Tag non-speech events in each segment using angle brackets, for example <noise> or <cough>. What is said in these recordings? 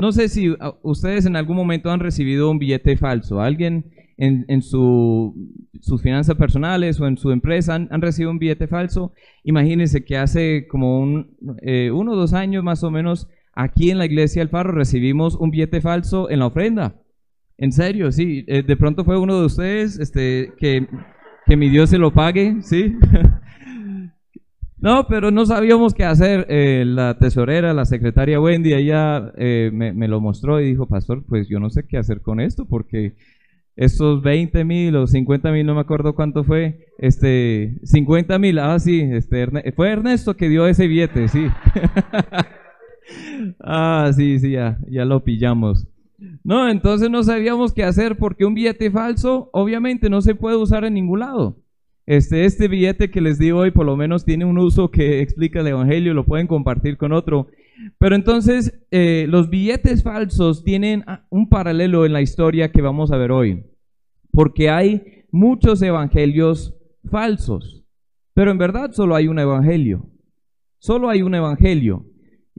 No sé si uh, ustedes en algún momento han recibido un billete falso. ¿Alguien en, sus finanzas personales o en su empresa han, recibido un billete falso? Imagínense que hace como eh, uno o dos años más o menos aquí en la iglesia del Faro recibimos un billete falso en la ofrenda. En serio, sí. Eh, de pronto fue uno de ustedes este, que, que mi Dios se lo pague, ¿sí? <laughs> No, pero no sabíamos qué hacer. Eh, la tesorera, la secretaria Wendy, ella eh, me, lo mostró y dijo, pastor, pues yo no sé qué hacer con esto porque estos 20 mil o 50 mil, no me acuerdo cuánto fue, este, 50 mil, ah, sí, este, fue Ernesto que dio ese billete, sí. <laughs> ah, sí, sí, ya, ya lo pillamos. No, entonces no sabíamos qué hacer porque un billete falso obviamente no se puede usar en ningún lado. Este, este billete que les digo hoy por lo menos tiene un uso que explica el Evangelio, lo pueden compartir con otro. Pero entonces eh, los billetes falsos tienen un paralelo en la historia que vamos a ver hoy. Porque hay muchos evangelios falsos. Pero en verdad solo hay un evangelio. Solo hay un evangelio.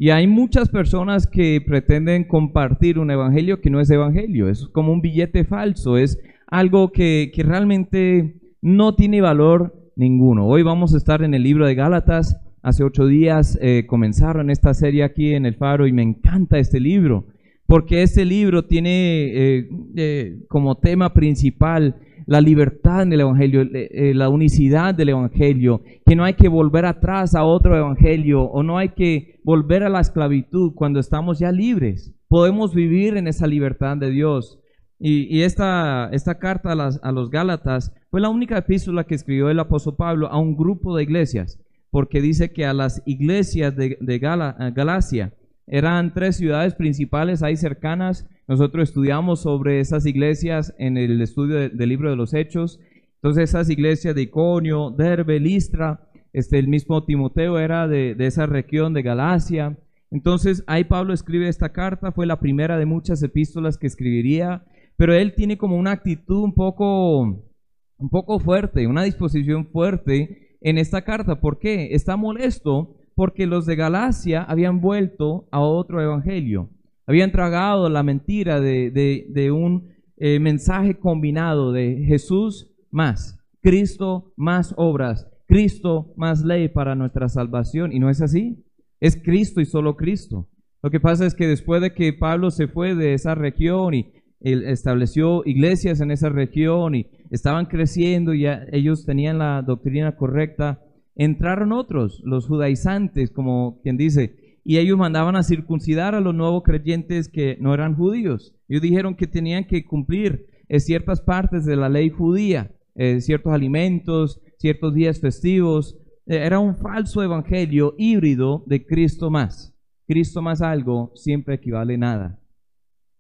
Y hay muchas personas que pretenden compartir un evangelio que no es evangelio. Es como un billete falso. Es algo que, que realmente no tiene valor ninguno. Hoy vamos a estar en el libro de Gálatas. Hace ocho días eh, comenzaron esta serie aquí en el Faro y me encanta este libro, porque este libro tiene eh, eh, como tema principal la libertad en el Evangelio, la unicidad del Evangelio, que no hay que volver atrás a otro Evangelio o no hay que volver a la esclavitud cuando estamos ya libres. Podemos vivir en esa libertad de Dios. Y, esta, esta carta a, los Gálatas fue la única epístola que escribió el apóstol Pablo a un grupo de iglesias, porque dice que a las iglesias de, de eh, Galacia eran tres ciudades principales ahí cercanas. Nosotros estudiamos sobre esas iglesias en el estudio del libro de los Hechos. Entonces esas iglesias de Iconio, Derbe, Listra, este, el mismo Timoteo era de, de esa región de Galacia. Entonces ahí Pablo escribe esta carta, fue la primera de muchas epístolas que escribiría pero él tiene como una actitud un poco, un poco fuerte, una disposición fuerte en esta carta. ¿Por qué? Está molesto porque los de Galacia habían vuelto a otro evangelio. Habían tragado la mentira de, un eh, mensaje combinado de Jesús más, Cristo más obras, Cristo más ley para nuestra salvación. ¿Y no es así? Es Cristo y solo Cristo. Lo que pasa es que después de que Pablo se fue de esa región y estableció iglesias en esa región y estaban creciendo y ellos tenían la doctrina correcta, entraron otros, los judaizantes, como quien dice, y ellos mandaban a circuncidar a los nuevos creyentes que no eran judíos. Ellos dijeron que tenían que cumplir eh, ciertas partes de la ley judía, eh, ciertos alimentos, ciertos días festivos. Eh, era un falso evangelio híbrido de Cristo más. Cristo más algo siempre equivale a nada.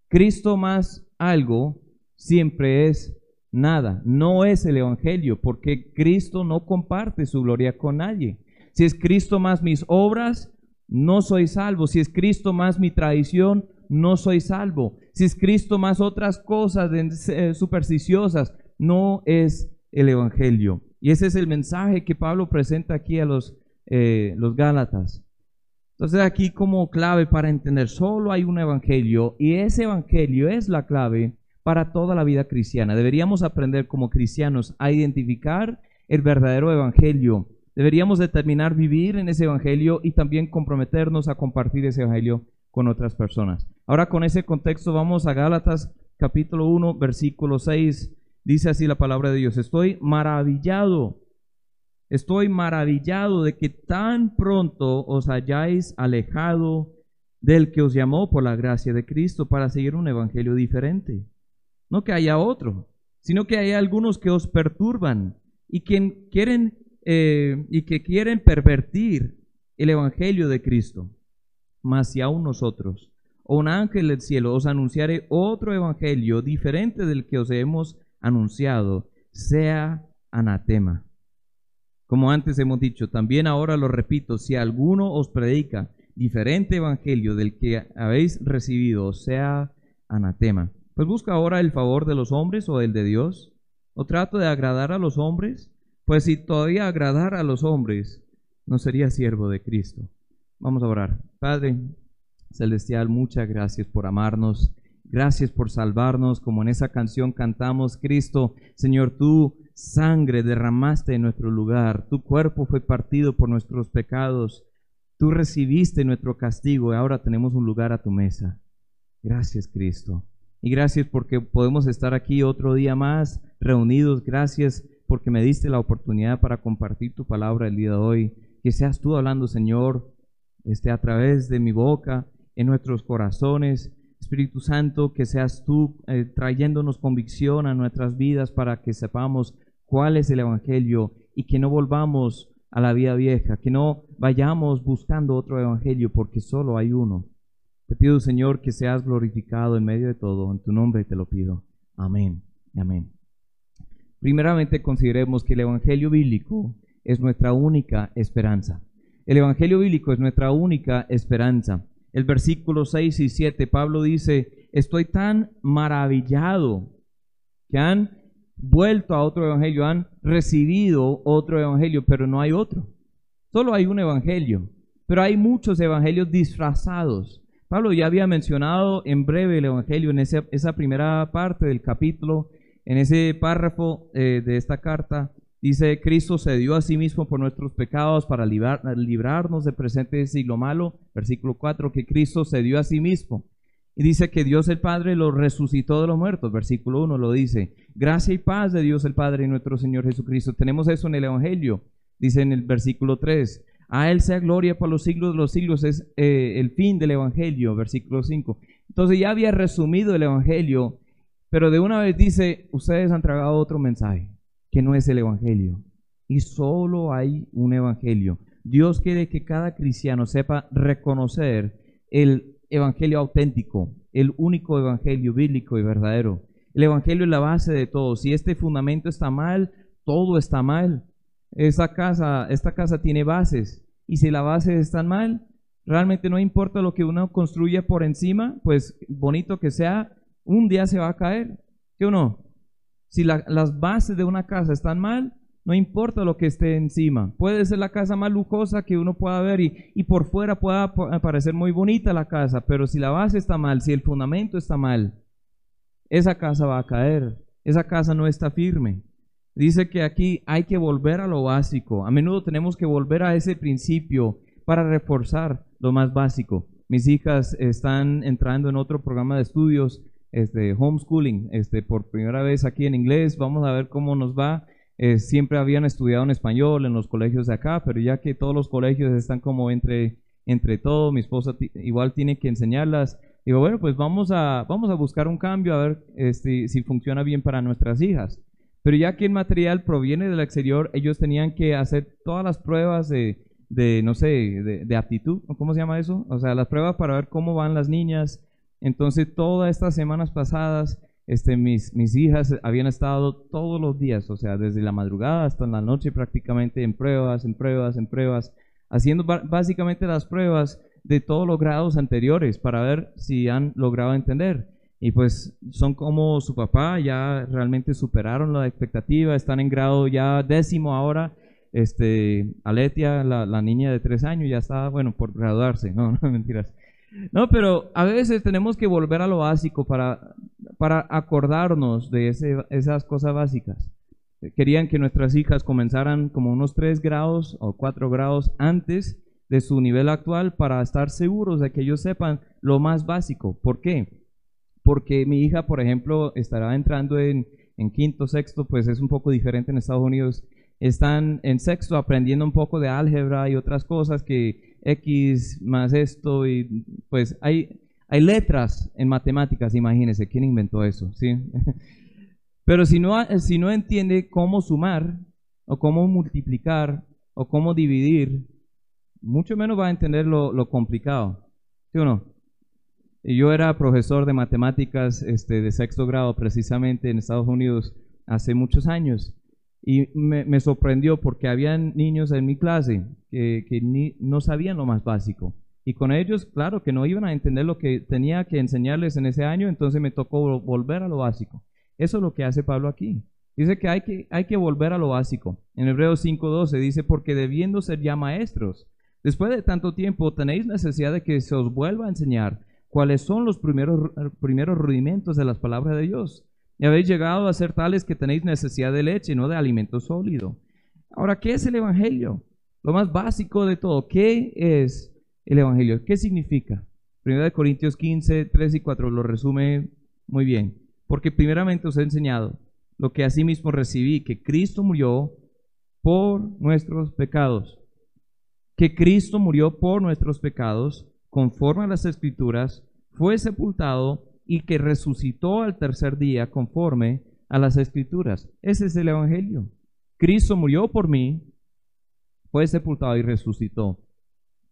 Cristo más algo siempre es nada. No es el Evangelio, porque Cristo no comparte su gloria con nadie. Si es Cristo más mis obras, no soy salvo. Si es Cristo más mi tradición, no soy salvo. Si es Cristo más otras cosas eh, supersticiosas, no es el Evangelio. Y ese es el mensaje que Pablo presenta aquí a los, eh, los Gálatas. Entonces aquí como clave para entender, solo hay un evangelio y ese evangelio es la clave para toda la vida cristiana. Deberíamos aprender como cristianos a identificar el verdadero evangelio. Deberíamos determinar vivir en ese evangelio y también comprometernos a compartir ese evangelio con otras personas. Ahora con ese contexto vamos a Gálatas capítulo 1 versículo 6. Dice así la palabra de Dios, estoy maravillado Estoy maravillado de que tan pronto os hayáis alejado del que os llamó por la gracia de Cristo para seguir un evangelio diferente. No que haya otro, sino que hay algunos que os perturban y que quieren eh, y que quieren pervertir el evangelio de Cristo. Mas si aún nosotros o un ángel del cielo os anunciare otro evangelio diferente del que os hemos anunciado, sea anatema. Como antes hemos dicho, también ahora lo repito, si alguno os predica diferente evangelio del que habéis recibido, sea anatema. Pues busca ahora el favor de los hombres o el de Dios. ¿O trato de agradar a los hombres? Pues si todavía agradar a los hombres, no sería siervo de Cristo. Vamos a orar. Padre Celestial, muchas gracias por amarnos. Gracias por salvarnos, como en esa canción cantamos, Cristo, Señor, tu sangre derramaste en nuestro lugar, tu cuerpo fue partido por nuestros pecados, tú recibiste nuestro castigo y ahora tenemos un lugar a tu mesa. Gracias, Cristo. Y gracias porque podemos estar aquí otro día más reunidos. Gracias porque me diste la oportunidad para compartir tu palabra el día de hoy. Que seas tú hablando, Señor, este, a través de mi boca, en nuestros corazones. Espíritu Santo, que seas tú eh, trayéndonos convicción a nuestras vidas para que sepamos cuál es el Evangelio y que no volvamos a la vida vieja, que no vayamos buscando otro Evangelio porque solo hay uno. Te pido, Señor, que seas glorificado en medio de todo. En tu nombre te lo pido. Amén. Amén. Primeramente consideremos que el Evangelio bíblico es nuestra única esperanza. El Evangelio bíblico es nuestra única esperanza. El versículo 6 y 7, Pablo dice, estoy tan maravillado que han vuelto a otro evangelio, han recibido otro evangelio, pero no hay otro. Solo hay un evangelio, pero hay muchos evangelios disfrazados. Pablo ya había mencionado en breve el evangelio en esa, primera parte del capítulo, en ese párrafo eh, de esta carta, Dice, Cristo se dio a sí mismo por nuestros pecados para librarnos del presente siglo malo. Versículo 4, que Cristo se dio a sí mismo. Y dice que Dios el Padre lo resucitó de los muertos. Versículo 1 lo dice. Gracia y paz de Dios el Padre y nuestro Señor Jesucristo. Tenemos eso en el Evangelio. Dice en el versículo 3. A Él sea gloria por los siglos de los siglos. Es eh, el fin del Evangelio. Versículo 5. Entonces ya había resumido el Evangelio. Pero de una vez dice, ustedes han tragado otro mensaje que no es el Evangelio. Y solo hay un Evangelio. Dios quiere que cada cristiano sepa reconocer el Evangelio auténtico, el único Evangelio bíblico y verdadero. El Evangelio es la base de todo. Si este fundamento está mal, todo está mal. Esta casa, esta casa tiene bases. Y si la base está mal, realmente no importa lo que uno construya por encima, pues bonito que sea, un día se va a caer. ¿Sí o no? Si las bases de una casa están mal, no importa lo que esté encima. Puede ser la casa más lujosa que uno pueda ver y, por fuera pueda parecer muy bonita la casa, pero si la base está mal, si el fundamento está mal, esa casa va a caer. Esa casa no está firme. Dice que aquí hay que volver a lo básico. A menudo tenemos que volver a ese principio para reforzar lo más básico. Mis hijas están entrando en otro programa de estudios este, homeschooling, este, por primera vez aquí en inglés, vamos a ver cómo nos va. Eh, siempre habían estudiado en español en los colegios de acá, pero ya que todos los colegios están como entre, entre todo, mi esposa igual tiene que enseñarlas. Digo, bueno, pues vamos a, vamos a buscar un cambio a ver este, si funciona bien para nuestras hijas. Pero ya que el material proviene del exterior, ellos tenían que hacer todas las pruebas de, de no sé, de, de aptitud, ¿cómo se llama eso? O sea, las pruebas para ver cómo van las niñas, entonces, todas estas semanas pasadas, este, mis, mis hijas habían estado todos los días, o sea, desde la madrugada hasta la noche prácticamente en pruebas, en pruebas, en pruebas, haciendo básicamente las pruebas de todos los grados anteriores para ver si han logrado entender. Y pues son como su papá, ya realmente superaron la expectativa, están en grado ya décimo ahora. Este, Aletia, la, la niña de tres años, ya está, bueno, por graduarse, no, <laughs> no mentiras. No, pero a veces tenemos que volver a lo básico para, para acordarnos de esas cosas básicas. Querían que nuestras hijas comenzaran como unos 3 grados o 4 grados antes de su nivel actual para estar seguros de que ellos sepan lo más básico. ¿Por qué? Porque mi hija, por ejemplo, estará entrando en, quinto, sexto, pues es un poco diferente en Estados Unidos. Están en sexto aprendiendo un poco de álgebra y otras cosas que X más esto y pues hay, hay letras en matemáticas, imagínense, ¿quién inventó eso? ¿Sí? <laughs> Pero si no, si no entiende cómo sumar o cómo multiplicar o cómo dividir, mucho menos va a entender lo, lo complicado. ¿Sí o no? Yo era profesor de matemáticas este, de sexto grado precisamente en Estados Unidos hace muchos años y me, sorprendió porque habían niños en mi clase que, no sabían lo más básico. Y con ellos, claro, que no iban a entender lo que tenía que enseñarles en ese año, entonces me tocó volver a lo básico. Eso es lo que hace Pablo aquí. Dice que hay que, hay que volver a lo básico. En Hebreos 5.12 dice, porque debiendo ser ya maestros, después de tanto tiempo tenéis necesidad de que se os vuelva a enseñar cuáles son los primeros, primeros rudimentos de las palabras de Dios. Y habéis llegado a ser tales que tenéis necesidad de leche, y no de alimento sólido. Ahora, ¿qué es el Evangelio? Lo más básico de todo, ¿qué es el Evangelio? ¿Qué significa? Primera de Corintios 15, 3 y 4 lo resume muy bien. Porque primeramente os he enseñado lo que asimismo recibí, que Cristo murió por nuestros pecados. Que Cristo murió por nuestros pecados, conforme a las Escrituras, fue sepultado y que resucitó al tercer día, conforme a las Escrituras. Ese es el Evangelio. Cristo murió por mí, fue sepultado y resucitó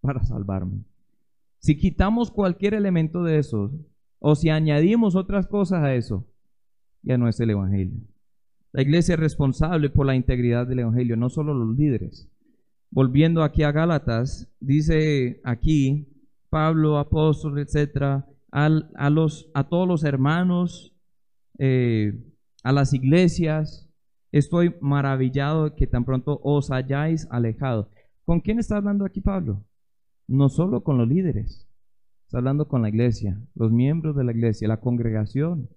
para salvarme. Si quitamos cualquier elemento de eso, o si añadimos otras cosas a eso, ya no es el Evangelio. La iglesia es responsable por la integridad del Evangelio, no solo los líderes. Volviendo aquí a Gálatas, dice aquí Pablo, apóstol, etcétera, a, los, a todos los hermanos, eh, a las iglesias, estoy maravillado que tan pronto os hayáis alejado. ¿Con quién está hablando aquí Pablo? No solo con los líderes, está hablando con la iglesia, los miembros de la iglesia, la congregación.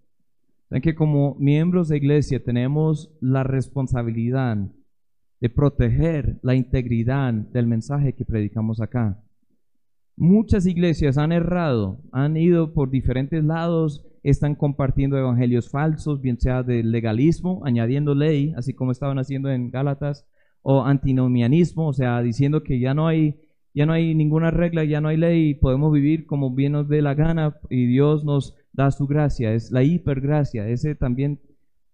Saben que como miembros de iglesia tenemos la responsabilidad de proteger la integridad del mensaje que predicamos acá. Muchas iglesias han errado, han ido por diferentes lados, están compartiendo evangelios falsos, bien sea del legalismo, añadiendo ley, así como estaban haciendo en Gálatas, o antinomianismo, o sea, diciendo que ya no hay ya no hay ninguna regla, ya no hay ley, podemos vivir como bien nos dé la gana y Dios nos da su gracia, es la hipergracia, ese también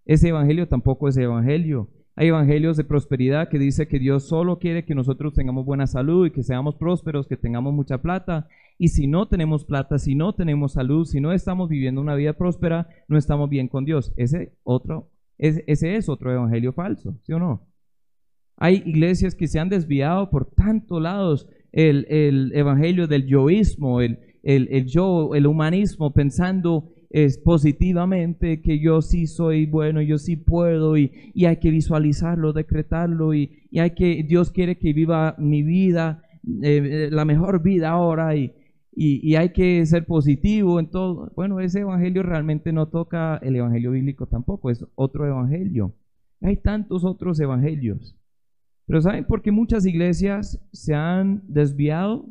ese evangelio tampoco es evangelio. Hay evangelios de prosperidad que dice que Dios solo quiere que nosotros tengamos buena salud y que seamos prósperos, que tengamos mucha plata. Y si no tenemos plata, si no tenemos salud, si no estamos viviendo una vida próspera, no estamos bien con Dios. Ese otro, ese es otro evangelio falso, ¿sí o no? Hay iglesias que se han desviado por tantos lados el, el evangelio del yoísmo, el yo, el humanismo, pensando es positivamente que yo sí soy bueno, yo sí puedo y, hay que visualizarlo, decretarlo y, hay que, Dios quiere que viva mi vida, eh, la mejor vida ahora y, y, hay que ser positivo en todo. Bueno, ese evangelio realmente no toca el evangelio bíblico tampoco, es otro evangelio. Hay tantos otros evangelios. Pero ¿saben por qué muchas iglesias se han desviado?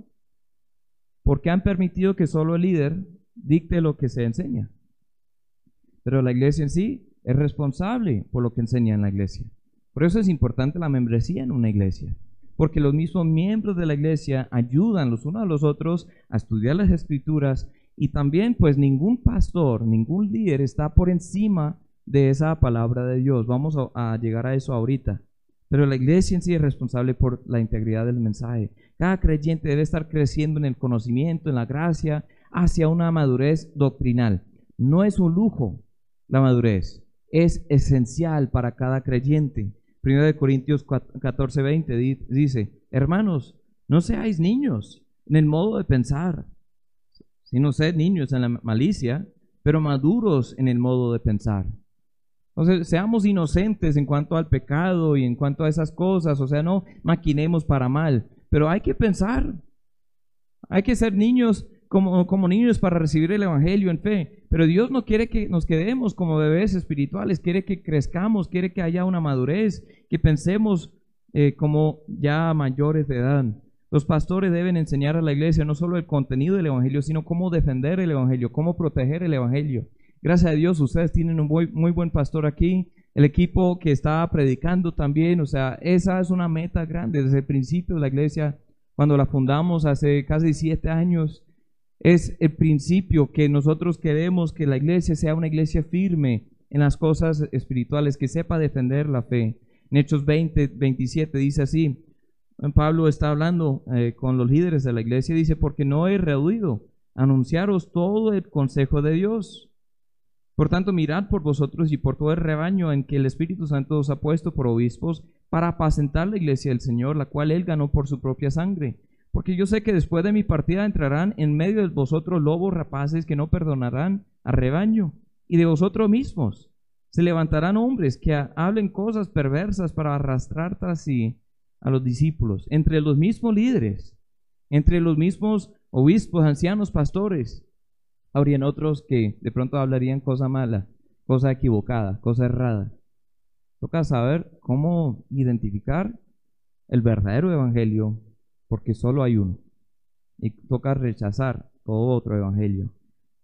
Porque han permitido que solo el líder dicte lo que se enseña. Pero la iglesia en sí es responsable por lo que enseña en la iglesia. Por eso es importante la membresía en una iglesia. Porque los mismos miembros de la iglesia ayudan los unos a los otros a estudiar las escrituras y también pues ningún pastor, ningún líder está por encima de esa palabra de Dios. Vamos a, llegar a eso ahorita. Pero la iglesia en sí es responsable por la integridad del mensaje. Cada creyente debe estar creciendo en el conocimiento, en la gracia, hacia una madurez doctrinal. No es un lujo la madurez, es esencial para cada creyente. Primero de Corintios 14, 20 dice, hermanos, no seáis niños en el modo de pensar, sino sed niños en la malicia, pero maduros en el modo de pensar. Entonces, seamos inocentes en cuanto al pecado y en cuanto a esas cosas, o sea, no maquinemos para mal, pero hay que pensar, hay que ser niños como, niños para recibir el Evangelio en fe. Pero Dios no quiere que nos quedemos como bebés espirituales, quiere que crezcamos, quiere que haya una madurez, que pensemos eh, como ya mayores de edad. Los pastores deben enseñar a la iglesia no solo el contenido del Evangelio, sino cómo defender el Evangelio, cómo proteger el Evangelio. Gracias a Dios, ustedes tienen un muy, muy buen pastor aquí, el equipo que está predicando también, o sea, esa es una meta grande desde el principio de la iglesia, cuando la fundamos hace casi siete años, es el principio que nosotros queremos que la iglesia sea una iglesia firme en las cosas espirituales, que sepa defender la fe. En Hechos 20, 27 dice así, Pablo está hablando eh, con los líderes de la iglesia, dice, porque no he rehuido anunciaros todo el consejo de Dios. Por tanto, mirad por vosotros y por todo el rebaño en que el Espíritu Santo os ha puesto por obispos para apacentar la iglesia del Señor, la cual él ganó por su propia sangre. Porque yo sé que después de mi partida entrarán en medio de vosotros lobos rapaces que no perdonarán a rebaño, y de vosotros mismos se levantarán hombres que hablen cosas perversas para arrastrar tras sí a los discípulos, entre los mismos líderes, entre los mismos obispos, ancianos, pastores. Habrían otros que de pronto hablarían cosa mala, cosa equivocada, cosa errada. Toca saber cómo identificar el verdadero evangelio, porque solo hay uno. Y toca rechazar todo otro evangelio.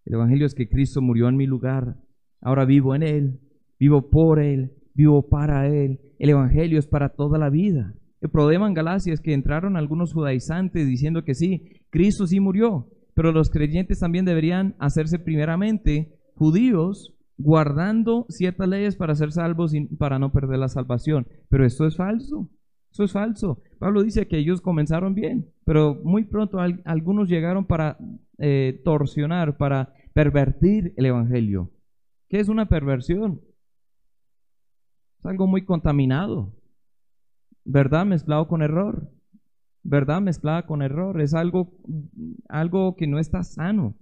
El evangelio es que Cristo murió en mi lugar, ahora vivo en Él, vivo por Él, vivo para Él. El evangelio es para toda la vida. El problema en Galacia es que entraron algunos judaizantes diciendo que sí, Cristo sí murió, pero los creyentes también deberían hacerse primeramente judíos guardando ciertas leyes para ser salvos y para no perder la salvación. Pero esto es falso. Eso es falso. Pablo dice que ellos comenzaron bien, pero muy pronto algunos llegaron para eh, torsionar, para pervertir el Evangelio. ¿Qué es una perversión? Es algo muy contaminado. ¿Verdad? Mezclado con error. ¿Verdad? Mezclada con error. Es algo, algo que no está sano.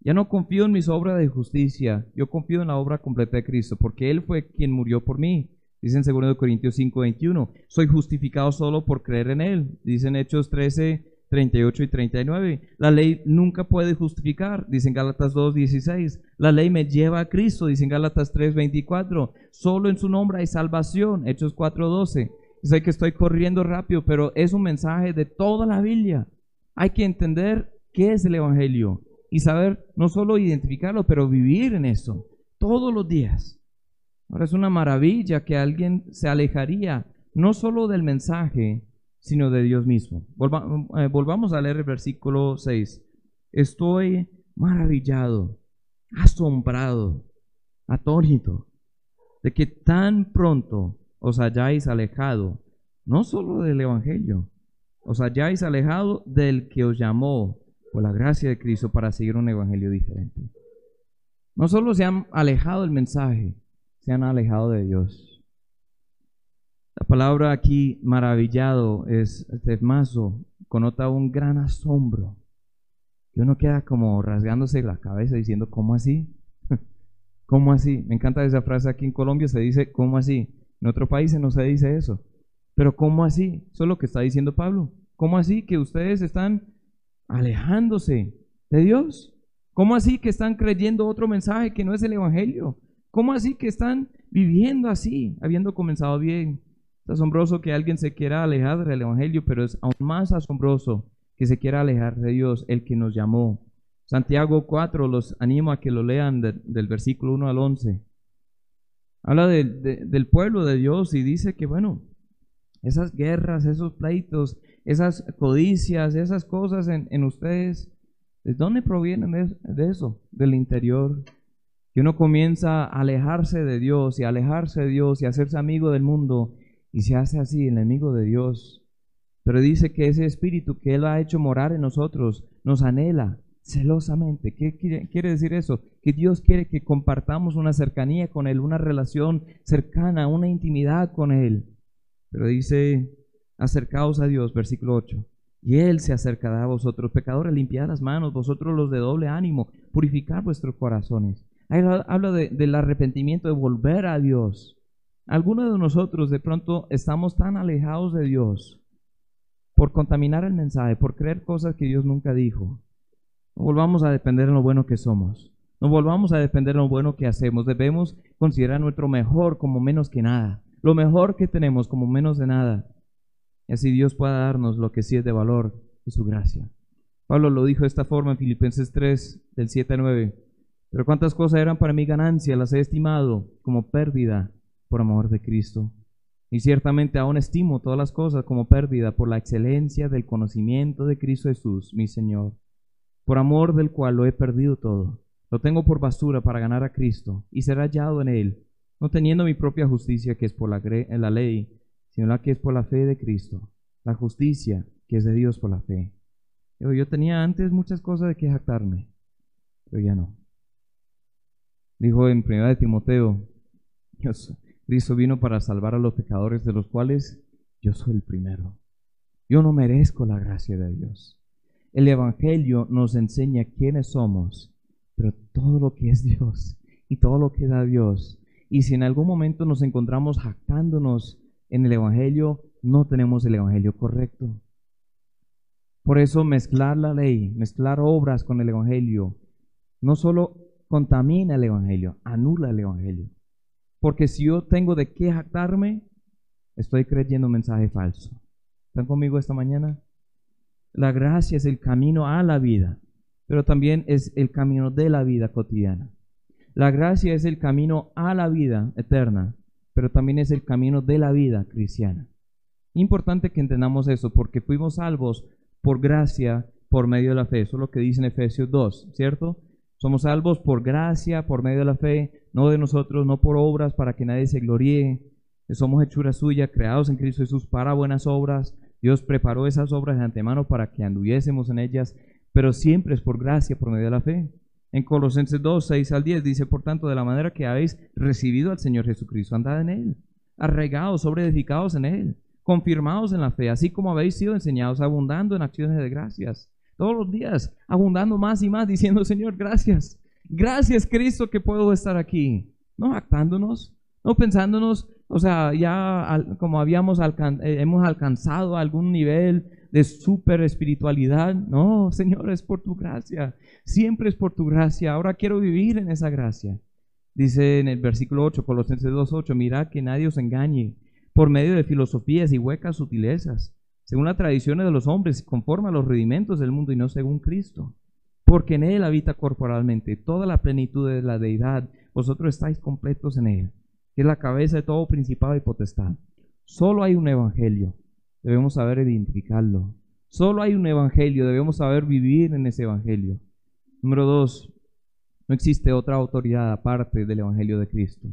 Ya no confío en mis obras de justicia, yo confío en la obra completa de Cristo, porque Él fue quien murió por mí. Dice en 2 Corintios 5, 21. Soy justificado solo por creer en Él. Dicen Hechos 13, 38 y 39. La ley nunca puede justificar, dicen Gálatas 2, 16. La ley me lleva a Cristo, dicen Gálatas 3, 24. Solo en su nombre hay salvación, Hechos 4, 12. Sé que estoy corriendo rápido, pero es un mensaje de toda la Biblia. Hay que entender qué es el Evangelio y saber no solo identificarlo, pero vivir en eso todos los días. Ahora es una maravilla que alguien se alejaría no solo del mensaje, sino de Dios mismo. Eh, volvamos a leer el versículo 6. Estoy maravillado, asombrado, atónito, de que tan pronto os hayáis alejado, no solo del Evangelio, os hayáis alejado del que os llamó por la gracia de Cristo para seguir un Evangelio diferente. No solo se han alejado del mensaje, se han alejado de Dios. La palabra aquí maravillado es tefmazo, conota un gran asombro. Y uno queda como rasgándose la cabeza diciendo, ¿cómo así? <laughs> ¿Cómo así? Me encanta esa frase aquí en Colombia, se dice, ¿cómo así? En otro país no se dice eso. Pero ¿cómo así? Eso es lo que está diciendo Pablo. ¿Cómo así que ustedes están alejándose de Dios? ¿Cómo así que están creyendo otro mensaje que no es el Evangelio? ¿Cómo así que están viviendo así, habiendo comenzado bien? Es asombroso que alguien se quiera alejar del Evangelio, pero es aún más asombroso que se quiera alejar de Dios, el que nos llamó. Santiago 4, los animo a que lo lean del versículo 1 al 11. Habla del pueblo de Dios y dice que, bueno, esas guerras, esos pleitos, esas codicias, esas cosas en, ustedes, ¿de dónde provienen de, de eso? Del interior que uno comienza a alejarse de Dios y alejarse de Dios y hacerse amigo del mundo y se hace así enemigo de Dios. Pero dice que ese espíritu que Él ha hecho morar en nosotros nos anhela celosamente. ¿Qué quiere decir eso? Que Dios quiere que compartamos una cercanía con Él, una relación cercana, una intimidad con Él. Pero dice, acercaos a Dios, versículo 8. Y Él se acercará a vosotros, pecadores, limpiad las manos, vosotros los de doble ánimo, purificad vuestros corazones habla del arrepentimiento, de volver a Dios. Algunos de nosotros de pronto estamos tan alejados de Dios por contaminar el mensaje, por creer cosas que Dios nunca dijo. No volvamos a depender de lo bueno que somos. No volvamos a depender de lo bueno que hacemos. Debemos considerar nuestro mejor como menos que nada. Lo mejor que tenemos como menos de nada. Y así Dios pueda darnos lo que sí es de valor y su gracia. Pablo lo dijo de esta forma en Filipenses 3, del 7 a 9. Pero cuántas cosas eran para mi ganancia, las he estimado como pérdida por amor de Cristo. Y ciertamente aún estimo todas las cosas como pérdida por la excelencia del conocimiento de Cristo Jesús, mi Señor, por amor del cual lo he perdido todo. Lo tengo por basura para ganar a Cristo y ser hallado en Él, no teniendo mi propia justicia que es por la, la ley, sino la que es por la fe de Cristo, la justicia que es de Dios por la fe. Yo, yo tenía antes muchas cosas de que jactarme, pero ya no. Dijo en 1 de Timoteo, Dios, Cristo vino para salvar a los pecadores, de los cuales yo soy el primero. Yo no merezco la gracia de Dios. El Evangelio nos enseña quiénes somos, pero todo lo que es Dios y todo lo que da Dios. Y si en algún momento nos encontramos jactándonos en el Evangelio, no tenemos el Evangelio correcto. Por eso mezclar la ley, mezclar obras con el Evangelio, no solo contamina el Evangelio, anula el Evangelio. Porque si yo tengo de qué jactarme, estoy creyendo un mensaje falso. ¿Están conmigo esta mañana? La gracia es el camino a la vida, pero también es el camino de la vida cotidiana. La gracia es el camino a la vida eterna, pero también es el camino de la vida cristiana. Importante que entendamos eso, porque fuimos salvos por gracia por medio de la fe. Eso es lo que dice en Efesios 2, ¿cierto? Somos salvos por gracia, por medio de la fe, no de nosotros, no por obras para que nadie se gloríe. Somos hechura suya, creados en Cristo Jesús para buenas obras. Dios preparó esas obras de antemano para que anduviésemos en ellas, pero siempre es por gracia, por medio de la fe. En Colosenses 2, 6 al 10 dice, por tanto, de la manera que habéis recibido al Señor Jesucristo, andad en Él, arraigados, sobreedificados en Él, confirmados en la fe, así como habéis sido enseñados, abundando en acciones de gracias todos los días, abundando más y más, diciendo, Señor, gracias. Gracias, Cristo, que puedo estar aquí. No actándonos, no pensándonos, o sea, ya como habíamos eh, hemos alcanzado algún nivel de super espiritualidad. No, Señor, es por tu gracia. Siempre es por tu gracia. Ahora quiero vivir en esa gracia. Dice en el versículo 8, Colosenses 2.8, mirad que nadie os engañe por medio de filosofías y huecas sutilezas según las tradiciones de los hombres, conforme a los rudimentos del mundo y no según Cristo. Porque en Él habita corporalmente toda la plenitud de la deidad. Vosotros estáis completos en Él, que es la cabeza de todo principado y potestad. Solo hay un evangelio. Debemos saber identificarlo. Solo hay un evangelio. Debemos saber vivir en ese evangelio. Número dos, no existe otra autoridad aparte del evangelio de Cristo.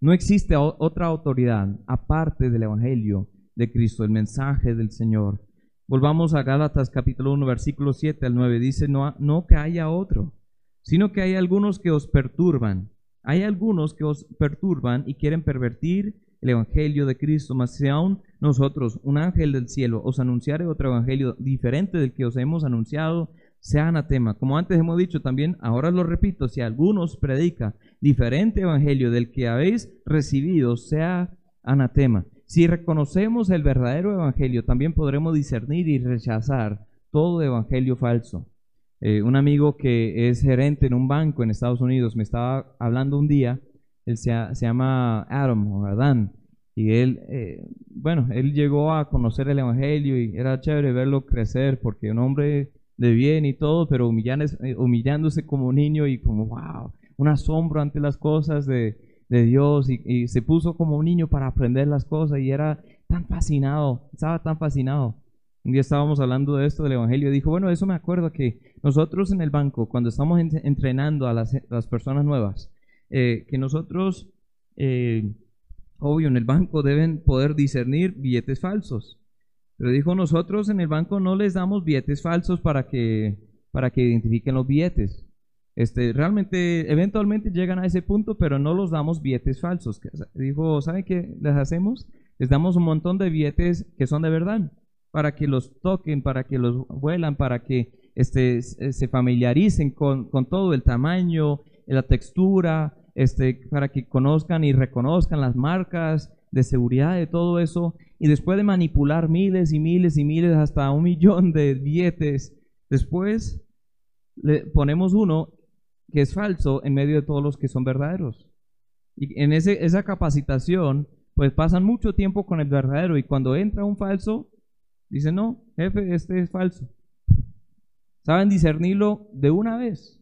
No existe otra autoridad aparte del evangelio de Cristo, el mensaje del Señor. Volvamos a Gálatas capítulo 1, versículo 7 al 9. Dice, no, no que haya otro, sino que hay algunos que os perturban. Hay algunos que os perturban y quieren pervertir el evangelio de Cristo, mas si aún nosotros, un ángel del cielo, os anunciare otro evangelio diferente del que os hemos anunciado, sea anatema. Como antes hemos dicho también, ahora lo repito, si algunos predica diferente evangelio del que habéis recibido, sea anatema. Si reconocemos el verdadero evangelio, también podremos discernir y rechazar todo evangelio falso. Eh, un amigo que es gerente en un banco en Estados Unidos me estaba hablando un día, él se, llama Adam o Adán, y él, eh, bueno, él llegó a conocer el evangelio y era chévere verlo crecer porque un hombre de bien y todo, pero eh, humillándose como niño y como, wow, un asombro ante las cosas de, de Dios y, se puso como un niño para aprender las cosas y era tan fascinado, estaba tan fascinado. Un día estábamos hablando de esto del Evangelio y dijo, bueno, eso me acuerdo que nosotros en el banco, cuando estamos entrenando a las, personas nuevas, eh, que nosotros, eh, obvio, en el banco deben poder discernir billetes falsos. Pero dijo, nosotros en el banco no les damos billetes falsos para que, para que identifiquen los billetes. Este, realmente, eventualmente llegan a ese punto, pero no los damos billetes falsos. Dijo, ¿saben qué les hacemos? Les damos un montón de billetes que son de verdad, para que los toquen, para que los vuelan, para que este, se familiaricen con, con todo el tamaño, la textura, este, para que conozcan y reconozcan las marcas de seguridad de todo eso. Y después de manipular miles y miles y miles, hasta un millón de billetes, después le ponemos uno que es falso en medio de todos los que son verdaderos. Y en ese, esa capacitación, pues pasan mucho tiempo con el verdadero y cuando entra un falso, dicen, no, jefe, este es falso. Saben discernirlo de una vez,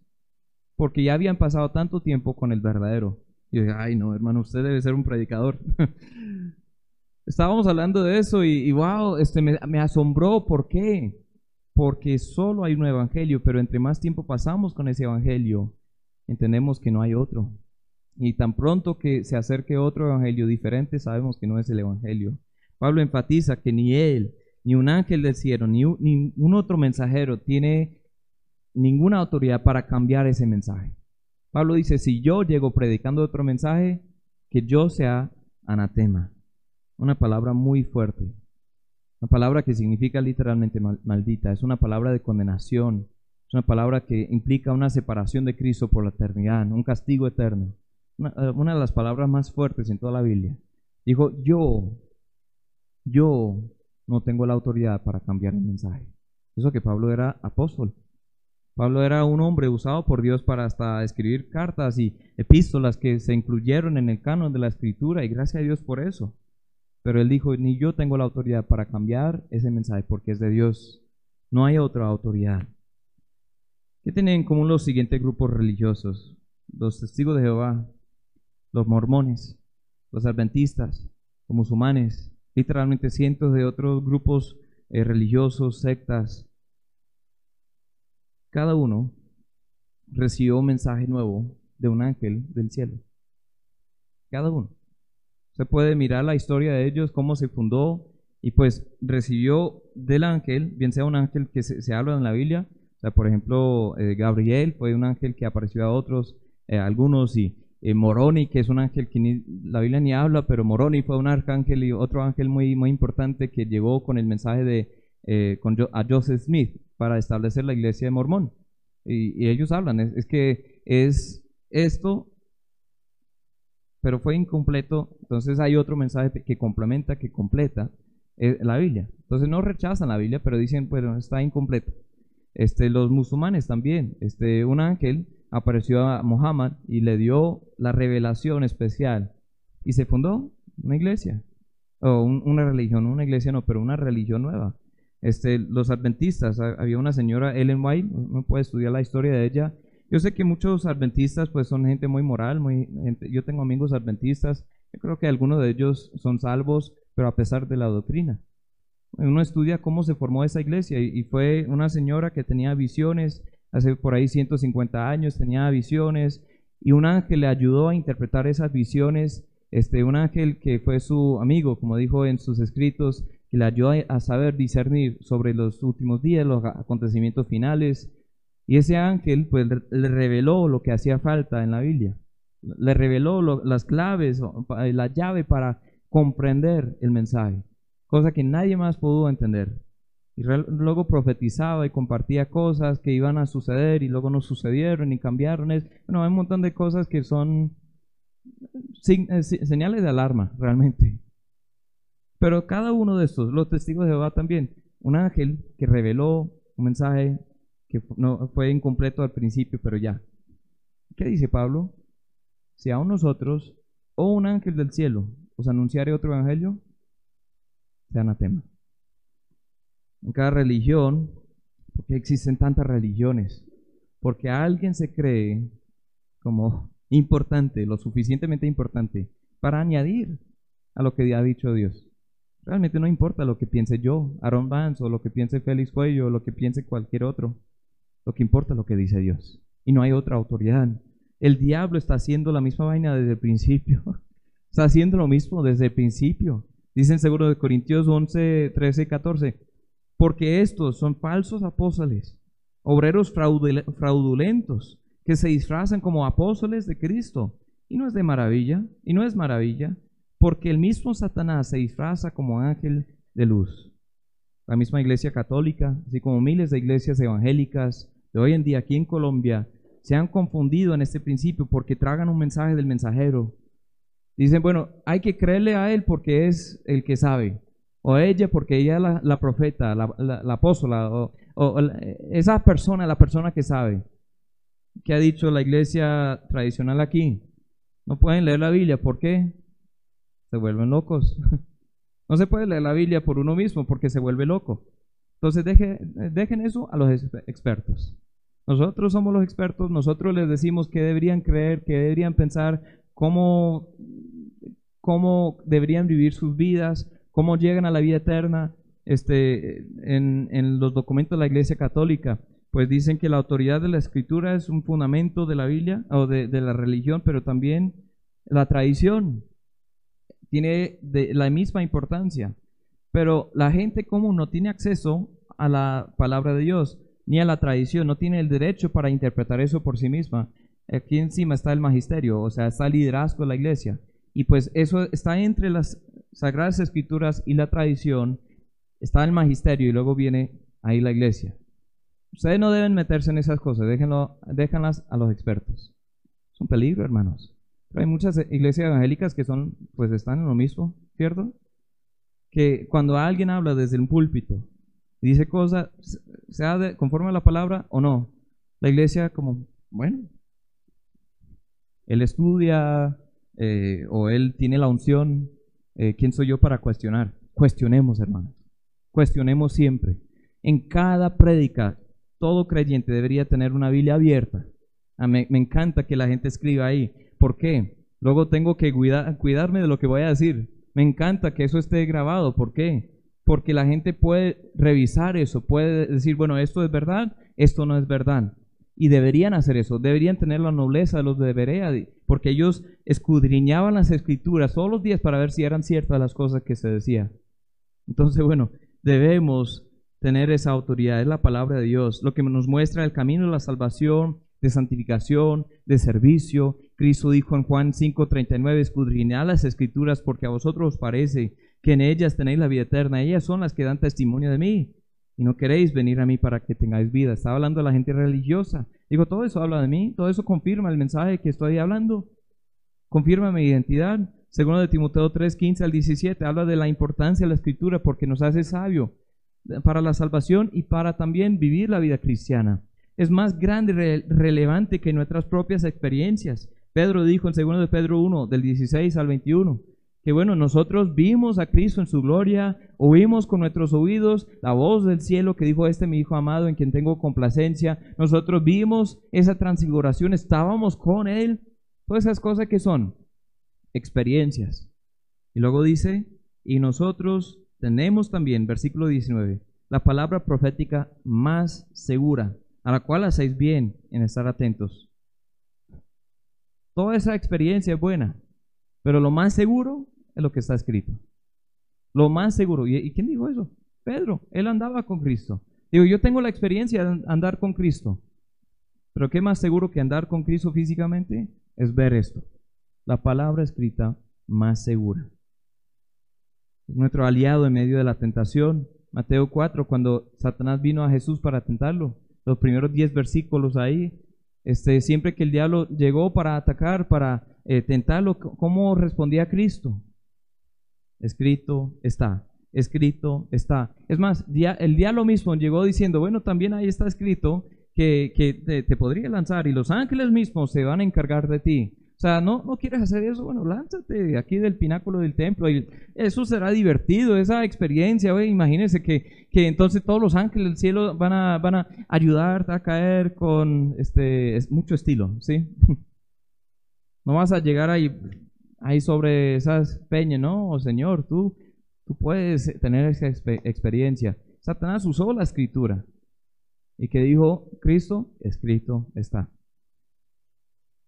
porque ya habían pasado tanto tiempo con el verdadero. Y yo dije, ay no, hermano, usted debe ser un predicador. <laughs> Estábamos hablando de eso y, wow, este me, me asombró, ¿por qué? Porque solo hay un evangelio, pero entre más tiempo pasamos con ese evangelio, entendemos que no hay otro. Y tan pronto que se acerque otro evangelio diferente, sabemos que no es el evangelio. Pablo enfatiza que ni él, ni un ángel del cielo, ni un, ni un otro mensajero tiene ninguna autoridad para cambiar ese mensaje. Pablo dice, si yo llego predicando otro mensaje, que yo sea anatema. Una palabra muy fuerte. Una palabra que significa literalmente maldita. Es una palabra de condenación. Es una palabra que implica una separación de Cristo por la eternidad, un castigo eterno. Una, eh, una de las palabras más fuertes en toda la Biblia. Dijo, yo, yo no tengo la autoridad para cambiar el mensaje. Eso que Pablo era apóstol. Pablo era un hombre usado por Dios para hasta escribir cartas y epístolas que se incluyeron en el canon de la escritura y gracias a Dios por eso. Pero él dijo, ni yo tengo la autoridad para cambiar ese mensaje porque es de Dios. No hay otra autoridad. ¿Qué tienen en común los siguientes grupos religiosos? Los testigos de Jehová, los mormones, los adventistas, los musulmanes, literalmente cientos de otros grupos eh, religiosos, sectas. Cada uno recibió un mensaje nuevo de un ángel del cielo. Cada uno. Se puede mirar la historia de ellos, cómo se fundó, y pues recibió del ángel, bien sea un ángel que se, habla en la Biblia, o sea, por ejemplo, eh, Gabriel fue un ángel que apareció a otros, eh, algunos, y eh, Moroni, que es un ángel que la Biblia ni habla, pero Moroni fue un arcángel y otro ángel muy, muy importante que llegó con el mensaje de con, a Joseph Smith para establecer la iglesia de Mormón. Y, ellos hablan, es que es esto pero fue incompleto, entonces hay otro mensaje que complementa, que completa eh, la Biblia. Entonces no rechazan la Biblia, pero dicen, bueno, está incompleto. Este, los musulmanes también, este, un ángel apareció a Muhammad y le dio la revelación especial y se fundó una iglesia, o una religión, una iglesia no, pero una religión nueva. Este, los adventistas, había una señora Ellen White, uno puede estudiar la historia de ella, yo sé que muchos adventistas pues son gente muy moral, muy yo tengo amigos adventistas, yo creo que algunos de ellos son salvos, pero a pesar de la doctrina. Uno estudia cómo se formó esa iglesia y, fue una señora que tenía visiones, hace por ahí 150 años tenía visiones y un ángel le ayudó a interpretar esas visiones, este, un ángel que fue su amigo, como dijo en sus escritos, que le ayudó a saber discernir sobre los últimos días, los acontecimientos finales, y ese ángel pues le reveló lo que hacía falta en la Biblia. Le reveló las claves, la llave para comprender el mensaje, cosa que nadie más pudo entender. Y luego profetizaba y compartía cosas que iban a suceder y luego no sucedieron y cambiaron. Bueno, hay un montón de cosas que son eh, señales de alarma, realmente. Pero cada uno de estos, los testigos de Jehová también, un ángel que reveló un mensaje que no, fue incompleto al principio, pero ya. ¿Qué dice Pablo? Si aún nosotros o un ángel del cielo os anunciare otro evangelio, sea anatema. En cada religión, porque existen tantas religiones, porque alguien se cree como importante, lo suficientemente importante, para añadir a lo que ha dicho Dios. Realmente no importa lo que piense yo, Aaron Vance, o lo que piense Félix Cuello, o lo que piense cualquier otro. Lo que importa es lo que dice Dios. Y no hay otra autoridad. El diablo está haciendo la misma vaina desde el principio. <laughs> está haciendo lo mismo desde el principio. Dicen seguro de Corintios 11, 13 y 14. Porque estos son falsos apóstoles, obreros fraudulentos, que se disfrazan como apóstoles de Cristo. Y no es de maravilla, y no es maravilla, porque el mismo Satanás se disfraza como ángel de luz. La misma iglesia católica, así como miles de iglesias evangélicas, de hoy en día aquí en Colombia se han confundido en este principio porque tragan un mensaje del mensajero. Dicen, bueno, hay que creerle a él porque es el que sabe, o a ella porque ella es la, profeta, la, apóstola, o, esa persona, la persona que sabe. ¿Qué ha dicho la iglesia tradicional aquí? No pueden leer la Biblia, ¿por qué? Se vuelven locos. <laughs> No se puede leer la Biblia por uno mismo porque se vuelve loco. Entonces dejen eso a los expertos. Nosotros somos los expertos, nosotros les decimos qué deberían creer, qué deberían pensar, cómo, cómo deberían vivir sus vidas, cómo llegan a la vida eterna. Este, en, los documentos de la Iglesia Católica, pues dicen que la autoridad de la Escritura es un fundamento de la Biblia o de, de la religión, pero también la tradición tiene de la misma importancia. Pero la gente común no tiene acceso a la palabra de Dios ni a la tradición, no tiene el derecho para interpretar eso por sí misma. Aquí encima está el magisterio, o sea, está el liderazgo de la iglesia. Y pues eso está entre las sagradas escrituras y la tradición. está el magisterio y luego viene ahí la iglesia. Ustedes no deben meterse en esas cosas, déjenlo, déjenlas a los expertos. Es un peligro, hermanos. hay muchas iglesias evangélicas que son, pues están en lo mismo, ¿cierto? Que cuando alguien habla desde un púlpito y dice cosas, sea de, conforme a la palabra o no, la iglesia como, bueno, él estudia eh, o él tiene la unción, eh, ¿quién soy yo para cuestionar? Cuestionemos, hermanos. Cuestionemos siempre. En cada prédica, todo creyente debería tener una Biblia abierta. Ah, me, encanta que la gente escriba ahí. ¿Por qué? Luego tengo que cuidarme de lo que voy a decir. Me encanta que eso esté grabado. ¿Por qué? Porque la gente puede revisar eso, puede decir, bueno, esto es verdad, esto no es verdad. Y deberían hacer eso, deberían tener la nobleza de los de Berea, porque ellos escudriñaban las escrituras todos los días para ver si eran ciertas las cosas que se decían. Entonces, bueno, debemos tener esa autoridad, es la palabra de Dios, lo que nos muestra el camino de la salvación, de santificación, de servicio. Cristo dijo en Juan 5:39, escudriñad las escrituras porque a vosotros os parece que en ellas tenéis la vida eterna, ellas son las que dan testimonio de mí. Y no queréis venir a mí para que tengáis vida. Estaba hablando de la gente religiosa. Digo, todo eso habla de mí, todo eso confirma el mensaje que estoy hablando. Confirma mi identidad. Segundo de Timoteo 3, 15 al 17, habla de la importancia de la escritura porque nos hace sabio para la salvación y para también vivir la vida cristiana. Es más grande y relevante que nuestras propias experiencias. Pedro dijo en 2 de Pedro 1, del 16 al 21, que bueno, nosotros vimos a Cristo en su gloria, oímos con nuestros oídos la voz del cielo que dijo, este mi Hijo amado en quien tengo complacencia, nosotros vimos esa transfiguración, estábamos con Él, todas esas cosas que son experiencias. Y luego dice, y nosotros tenemos también, versículo 19, la palabra profética más segura, a la cual hacéis bien en estar atentos. Toda esa experiencia es buena, pero lo más seguro es lo que está escrito. Lo más seguro. ¿Y, quién dijo eso? Pedro, él andaba con Cristo. Digo, yo tengo la experiencia de andar con Cristo. Pero ¿qué más seguro que andar con Cristo físicamente? Es ver esto la palabra escrita más segura. Es nuestro aliado en medio de la tentación. Mateo 4, cuando Satanás vino a Jesús para tentarlo, los primeros 10 versículos ahí, este, siempre que el diablo llegó para atacar, para eh, tentarlo, ¿cómo respondía Cristo? Escrito está, escrito está. Es más, el diablo mismo llegó diciendo, bueno, también ahí está escrito que, te, te podría lanzar y los ángeles mismos se van a encargar de ti. O sea, no, no quieres hacer eso, bueno, lánzate aquí del pináculo del templo y eso será divertido, esa experiencia, oye, imagínense que, que entonces todos los ángeles del cielo van a, van a ayudarte a caer con este, mucho estilo, ¿sí? <laughs> No vas a llegar ahí, ahí sobre esas peñas, no, oh, Señor, tú, tú puedes tener esa experiencia. Satanás usó la escritura y que dijo, Cristo, escrito está.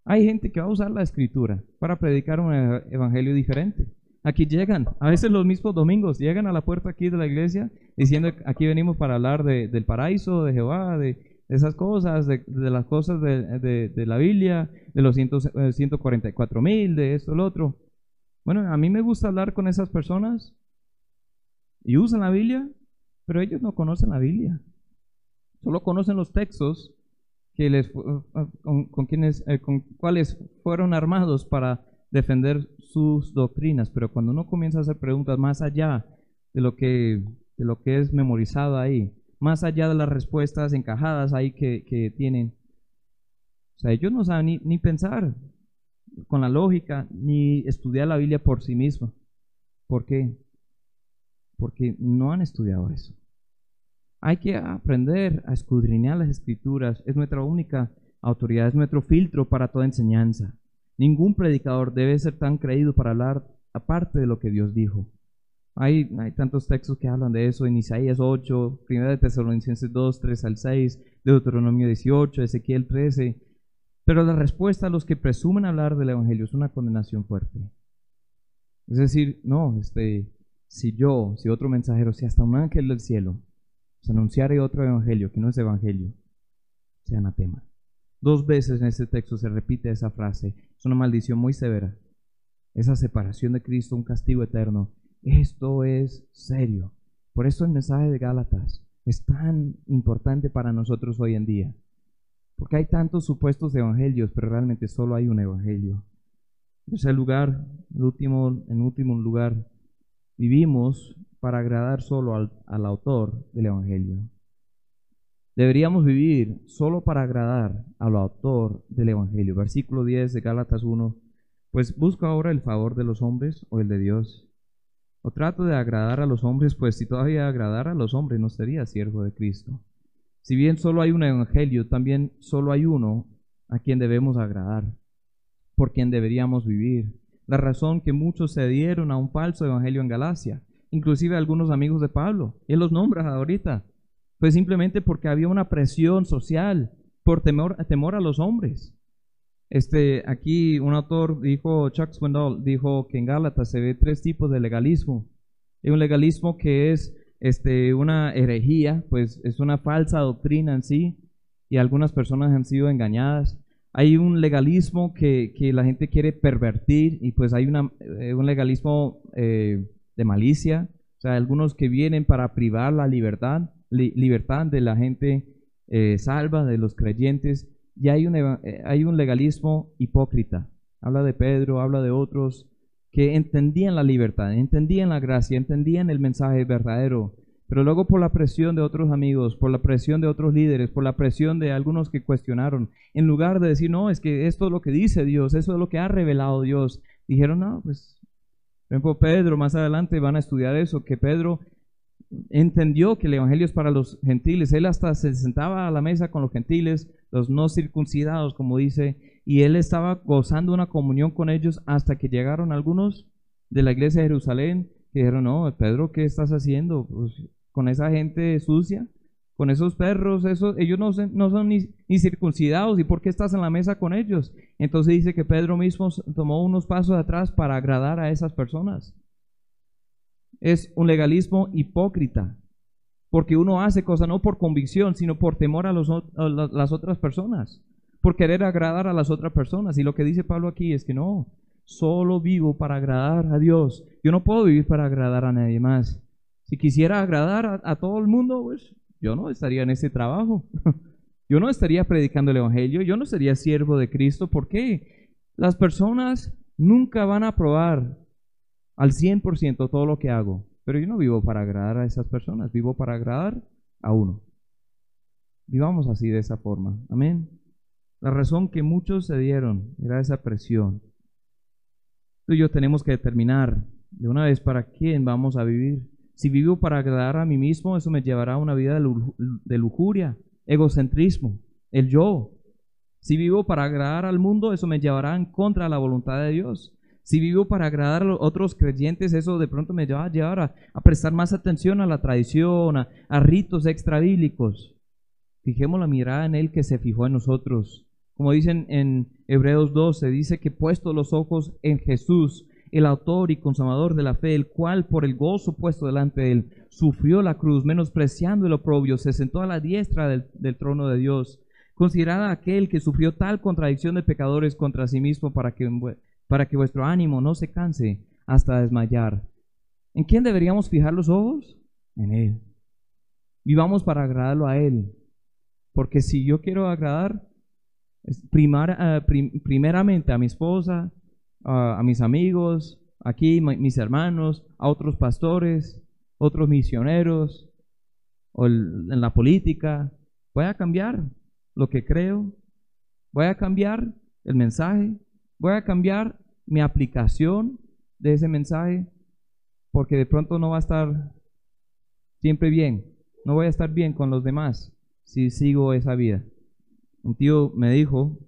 Hay gente que va a usar la escritura para predicar un evangelio diferente. Aquí llegan, a veces los mismos domingos, llegan a la puerta aquí de la iglesia diciendo aquí venimos para hablar del paraíso, de Jehová, de, esas cosas, de, las cosas de, la Biblia, de los 144 eh, mil, de esto, lo otro. Bueno, a mí me gusta hablar con esas personas y usan la Biblia, pero ellos no conocen la Biblia. Solo conocen los textos que les, con, quienes, eh, con fueron armados para defender sus doctrinas, pero cuando uno comienza a hacer preguntas más allá de lo que, de lo que es memorizado ahí, más allá de las respuestas encajadas ahí que, que tienen, o sea, ellos no saben ni, ni, pensar con la lógica, ni estudiar la Biblia por sí mismos. ¿Por qué? Porque no han estudiado eso. Hay que aprender a escudriñar las escrituras. Es nuestra única autoridad, es nuestro filtro para toda enseñanza. Ningún predicador debe ser tan creído para hablar aparte de lo que Dios dijo. Hay, hay tantos textos que hablan de eso en Isaías 8, 1 de Tesalonicenses 2, 3 al 6, Deuteronomio 18, Ezequiel 13. Pero la respuesta a los que presumen hablar del Evangelio es una condenación fuerte. Es decir, no, este, si yo, si otro mensajero, si hasta un ángel del cielo anunciaré otro evangelio que no es evangelio, sea anatema. Dos veces en este texto se repite esa frase. Es una maldición muy severa. Esa separación de Cristo, un castigo eterno. Esto es serio. Por eso el mensaje de Gálatas es tan importante para nosotros hoy en día. Porque hay tantos supuestos evangelios, pero realmente solo hay un evangelio. En tercer lugar, último, en último lugar, vivimos para agradar solo al, al autor del evangelio. Deberíamos vivir solo para agradar al autor del evangelio. Versículo 10 de Gálatas 1. Pues busco ahora el favor de los hombres o el de Dios. O trato de agradar a los hombres, pues si todavía agradara a los hombres no sería siervo de Cristo. Si bien solo hay un evangelio, también solo hay uno a quien debemos agradar, por quien deberíamos vivir. La razón que muchos se dieron a un falso evangelio en Galacia, inclusive algunos amigos de Pablo, él los nombra ahorita, fue simplemente porque había una presión social por temor, a los hombres. Este, aquí un autor dijo, Chuck Swindoll, dijo que en Gálatas se ve tres tipos de legalismo. Hay un legalismo que es este, una herejía, pues es una falsa doctrina en sí, y algunas personas han sido engañadas. Hay un legalismo que, la gente quiere pervertir, y pues hay eh, un legalismo eh, de malicia, o sea, algunos que vienen para privar la libertad, libertad de la gente eh, salva, de los creyentes, y hay un, hay un legalismo hipócrita. Habla de Pedro, habla de otros, que entendían la libertad, entendían la gracia, entendían el mensaje verdadero, pero luego por la presión de otros amigos, por la presión de otros líderes, por la presión de algunos que cuestionaron, en lugar de decir, no, es que esto es lo que dice Dios, eso es lo que ha revelado Dios, dijeron, no, pues, por ejemplo, Pedro, más adelante van a estudiar eso, que Pedro entendió que el Evangelio es para los gentiles, él hasta se sentaba a la mesa con los gentiles, los no circuncidados, como dice, y él estaba gozando una comunión con ellos hasta que llegaron algunos de la iglesia de Jerusalén que dijeron, no, Pedro, ¿qué estás haciendo pues, con esa gente sucia? Con esos perros, esos, ellos no, son ni, circuncidados, ¿y por qué estás en la mesa con ellos? Entonces dice que Pedro mismo tomó unos pasos atrás para agradar a esas personas. Es un legalismo hipócrita, porque uno hace cosas no por convicción, sino por temor a las otras personas por querer agradar a las otras personas. Y lo que dice Pablo aquí es que no, solo vivo para agradar a Dios. Yo no puedo vivir para agradar a nadie más. Si quisiera agradar a, todo el mundo, pues yo no estaría en ese trabajo. <laughs> yo no estaría predicando el Evangelio, yo no sería siervo de Cristo. ¿Por qué? Las personas nunca van a aprobar al 100% todo lo que hago. Pero yo no vivo para agradar a esas personas, vivo para agradar a uno. Vivamos así de esa forma. Amén. La razón que muchos se dieron era esa presión. Tú y yo tenemos que determinar de una vez para quién vamos a vivir. Si vivo para agradar a mí mismo, eso me llevará a una vida de lujuria, egocentrismo, el yo. Si vivo para agradar al mundo, eso me llevará en contra de la voluntad de Dios. Si vivo para agradar a otros creyentes, eso de pronto me va a llevar a, prestar más atención a la tradición, a, a ritos extrabíblicos. Fijemos la mirada en Él que se fijó en nosotros como dicen en Hebreos 12, dice que puesto los ojos en Jesús, el autor y consumador de la fe, el cual por el gozo puesto delante de él, sufrió la cruz, menospreciando el oprobio, se sentó a la diestra del, trono de Dios. Considerada aquel que sufrió tal contradicción de pecadores contra sí mismo para que, para que vuestro ánimo no se canse hasta desmayar. ¿En quién deberíamos fijar los ojos? En Él. Vivamos para agradarlo a Él. Porque si yo quiero agradar, primar, eh, primeramente a mi esposa, a mis amigos, aquí mis hermanos, a otros pastores, otros misioneros, o en la política. Voy a cambiar lo que creo, voy a cambiar el mensaje, voy a cambiar mi aplicación de ese mensaje, porque de pronto no va a estar siempre bien, no voy a estar bien con los demás si sigo esa vida. Un tío me dijo,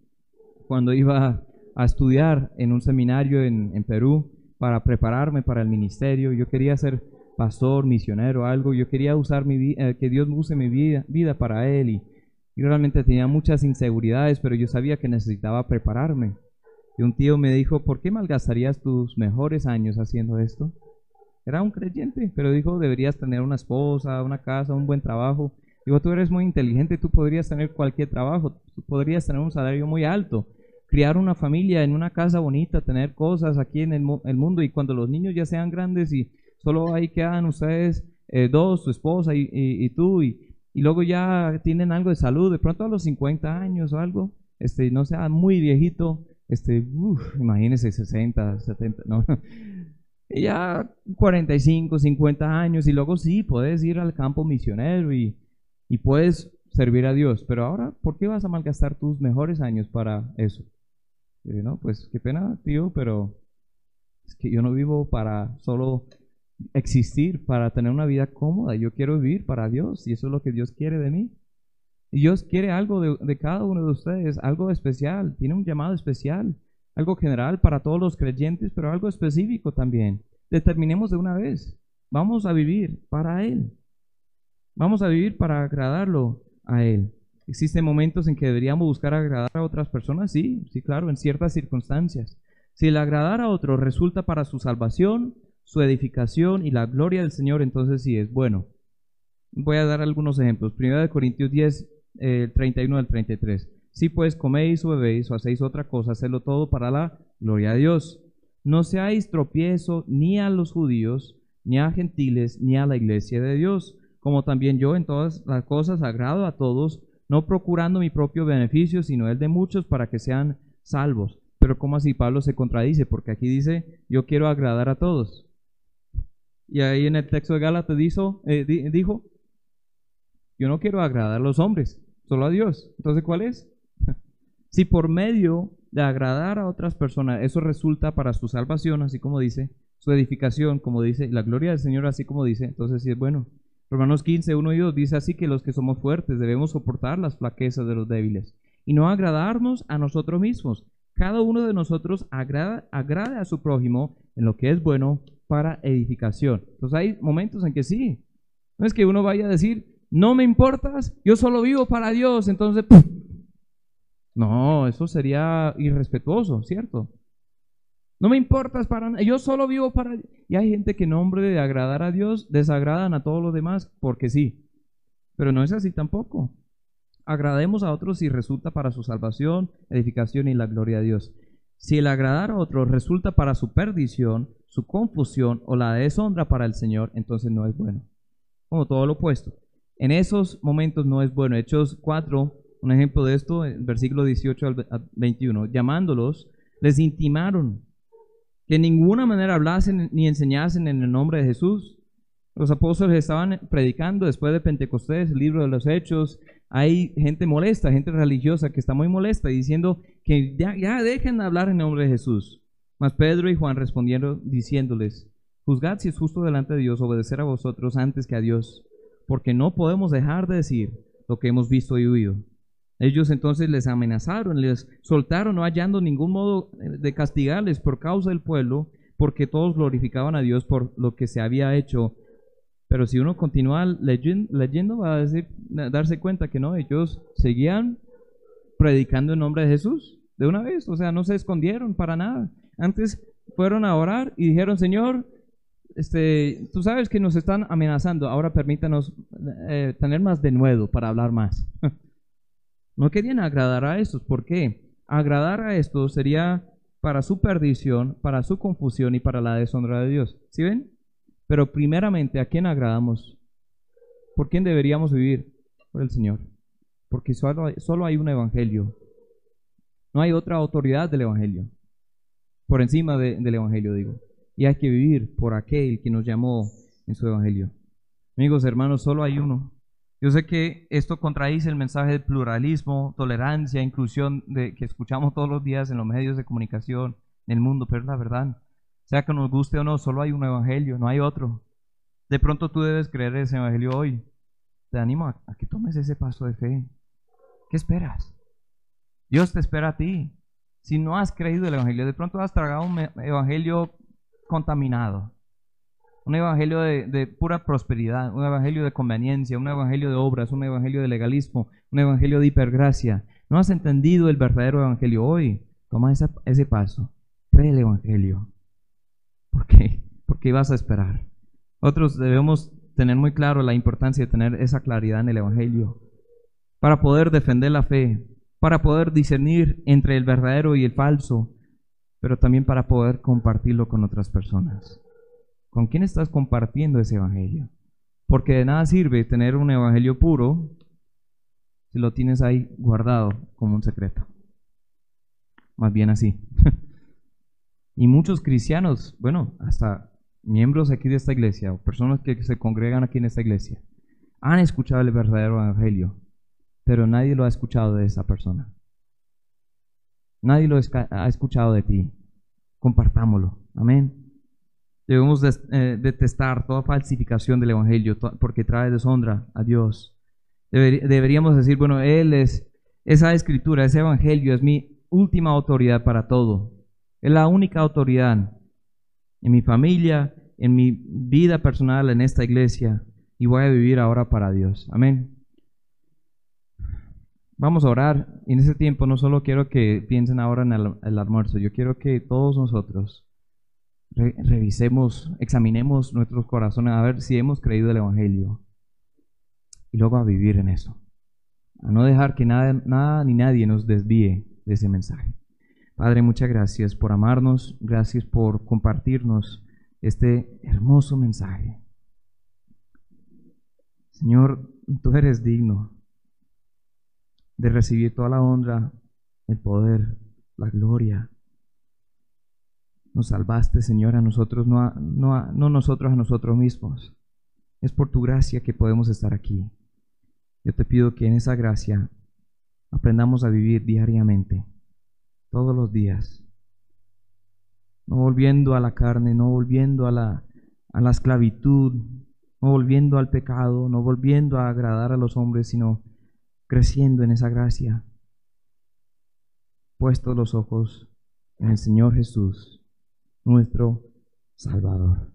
cuando iba a estudiar en un seminario en, Perú, para prepararme para el ministerio, yo quería ser pastor, misionero, algo, yo quería usar mi vida, eh, que Dios use mi vida, vida para Él y, realmente tenía muchas inseguridades, pero yo sabía que necesitaba prepararme. Y un tío me dijo, ¿por qué malgastarías tus mejores años haciendo esto? Era un creyente, pero dijo, deberías tener una esposa, una casa, un buen trabajo. Digo, tú eres muy inteligente, tú podrías tener cualquier trabajo, tú podrías tener un salario muy alto, criar una familia en una casa bonita, tener cosas aquí en el, mundo y cuando los niños ya sean grandes y solo ahí quedan ustedes eh, dos, tu esposa y, tú, y, luego ya tienen algo de salud, de pronto a los 50 años o algo, este, no sea muy viejito, este, uf, imagínese 60, 70, no, <laughs> ya 45, 50 años y luego sí, puedes ir al campo misionero y, y puedes servir a Dios, pero ahora, ¿por qué vas a malgastar tus mejores años para eso? No, pues qué pena, tío, pero es que yo no vivo para solo existir, para tener una vida cómoda, yo quiero vivir para Dios y eso es lo que Dios quiere de mí. Y Dios quiere algo de, de cada uno de ustedes, algo especial, tiene un llamado especial algo general para todos los creyentes, pero algo específico también. Determinemos de una vez, vamos a vivir para Él. Vamos a vivir para agradarlo a Él. ¿Existen momentos en que deberíamos buscar agradar a otras personas? Sí, sí, claro, en ciertas circunstancias. Si el agradar a otros resulta para su salvación, su edificación y la gloria del Señor, entonces sí es bueno. Voy a dar algunos ejemplos. Primero de Corintios 10, 31 al 33. Si pues coméis o bebéis o hacéis otra cosa, hacedlo todo para la gloria de Dios. No seáis tropiezo ni a los judíos, ni a gentiles, ni a la iglesia de Dios, como también yo en todas las cosas agrado a todos, no procurando mi propio beneficio, sino el de muchos para que sean salvos. Pero ¿cómo así Pablo se contradice? Porque aquí dice, yo quiero agradar a todos. Y ahí en el texto de Gálatas dijo, eh, dijo, yo no quiero agradar a los hombres, solo a Dios. Entonces, ¿cuál es? <laughs> Si por medio de agradar a otras personas eso resulta para su salvación, así como dice, su edificación, como dice, la gloria del Señor, así como dice, entonces sí es bueno. Romanos 15, 1 y 2 dice así que los que somos fuertes debemos soportar las flaquezas de los débiles y no agradarnos a nosotros mismos. Cada uno de nosotros agrada, a su prójimo en lo que es bueno para edificación. Entonces hay momentos en que sí. No es que uno vaya a decir, no me importas, yo solo vivo para Dios, entonces no, eso sería irrespetuoso, ¿cierto? No me importas para nada, yo solo vivo para... Y hay gente que en nombre de agradar a Dios desagradan a todos los demás porque sí. Pero no es así tampoco. Agrademos a otros si resulta para su salvación, edificación y la gloria de Dios. Si el agradar a otros resulta para su perdición, su confusión o la deshonra para el Señor, entonces no es bueno. Como todo lo opuesto. En esos momentos no es bueno. Hechos 4, un ejemplo de esto, versículo 18 al 21, llamándolos, les intimaron que en ninguna manera hablasen ni enseñasen en el nombre de Jesús. Los apóstoles estaban predicando después de Pentecostés, el libro de los Hechos. Hay gente molesta, gente religiosa que está muy molesta, diciendo que ya, ya dejen de hablar en nombre de Jesús. Mas Pedro y Juan respondieron diciéndoles, juzgad si es justo delante de Dios obedecer a vosotros antes que a Dios, porque no podemos dejar de decir lo que hemos visto y oído. Ellos entonces les amenazaron, les soltaron, no hallando ningún modo eh, de castigarles por causa del pueblo, porque todos glorificaban a Dios por lo que se había hecho. Pero si uno continúa leyendo, va a darse cuenta que no, ellos seguían predicando en nombre de Jesús de una vez, o sea, no se escondieron para nada. Antes fueron a orar y dijeron, Señor, este, tú sabes que nos están amenazando, ahora permítanos eh, tener más de nuevo para hablar más. <laughs> No querían agradar a estos. ¿Por qué? Agradar a estos sería para su perdición, para su confusión y para la deshonra de Dios. ¿Sí ven? Pero primeramente, ¿a quién agradamos? ¿Por quién deberíamos vivir? Por el Señor. Porque solo solo hay un evangelio. No hay otra autoridad del evangelio. Por encima del evangelio, digo. Y hay que vivir por aquel que nos llamó en su evangelio. Amigos, hermanos, solo hay uno. Yo sé que esto contradice el mensaje de pluralismo, tolerancia, inclusión de, que escuchamos todos los días en los medios de comunicación en el mundo, pero es la verdad. Sea que nos guste o no, solo hay un evangelio, no hay otro. De pronto tú debes creer ese evangelio hoy. Te animo a, a que tomes ese paso de fe. ¿Qué esperas? Dios te espera a ti. Si no has creído el evangelio, de pronto has tragado un evangelio contaminado un evangelio de, pura prosperidad, un evangelio de conveniencia, un evangelio de obras, un evangelio de legalismo, un evangelio de hipergracia. No has entendido el verdadero evangelio hoy. Toma ese paso. Cree el evangelio. ¿Por qué? Porque vas a esperar. Otros debemos tener muy claro la importancia de tener esa claridad en el evangelio para poder defender la fe, para poder discernir entre el verdadero y el falso, pero también para poder compartirlo con otras personas. ¿Con quién estás compartiendo ese evangelio? Porque de nada sirve tener un evangelio puro si lo tienes ahí guardado como un secreto. Más bien así. <laughs> y muchos cristianos, bueno, hasta miembros aquí de esta iglesia, o personas que se congregan aquí en esta iglesia, han escuchado el verdadero evangelio, pero nadie lo ha escuchado de esa persona. Nadie lo ha escuchado de ti. Compartámoslo. Amén. Debemos eh, detestar toda falsificación del Evangelio porque trae deshonra a Dios. deberíamos decir, bueno, Él es, esa escritura, ese Evangelio es mi última autoridad para todo. Es la única autoridad en mi familia, en mi vida personal, en esta iglesia. Y voy a vivir ahora para Dios. Amén. Vamos a orar. En ese tiempo no solo quiero que piensen ahora en el almuerzo, yo quiero que todos nosotros revisemos, examinemos nuestros corazones a ver si hemos creído el Evangelio. Y luego a vivir en eso. A no dejar que nada, nada ni nadie nos desvíe de ese mensaje. Padre, muchas gracias por amarnos, gracias por compartirnos este hermoso mensaje. Señor, tú eres digno de recibir toda la honra, el poder, la gloria, nos salvaste, Señor, a nosotros, no, no, no nosotros a nosotros mismos. Es por tu gracia que podemos estar aquí. Yo te pido que en esa gracia aprendamos a vivir diariamente, todos los días. No volviendo a la carne, no volviendo a la, a la esclavitud, no volviendo al pecado, no volviendo a agradar a los hombres, sino creciendo en esa gracia. Puestos los ojos en el Señor Jesús nuestro Salvador.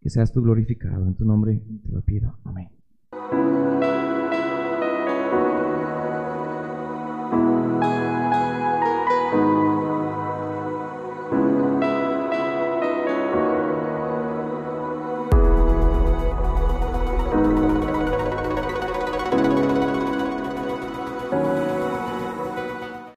Que seas tú glorificado. En tu nombre te lo pido. Amén.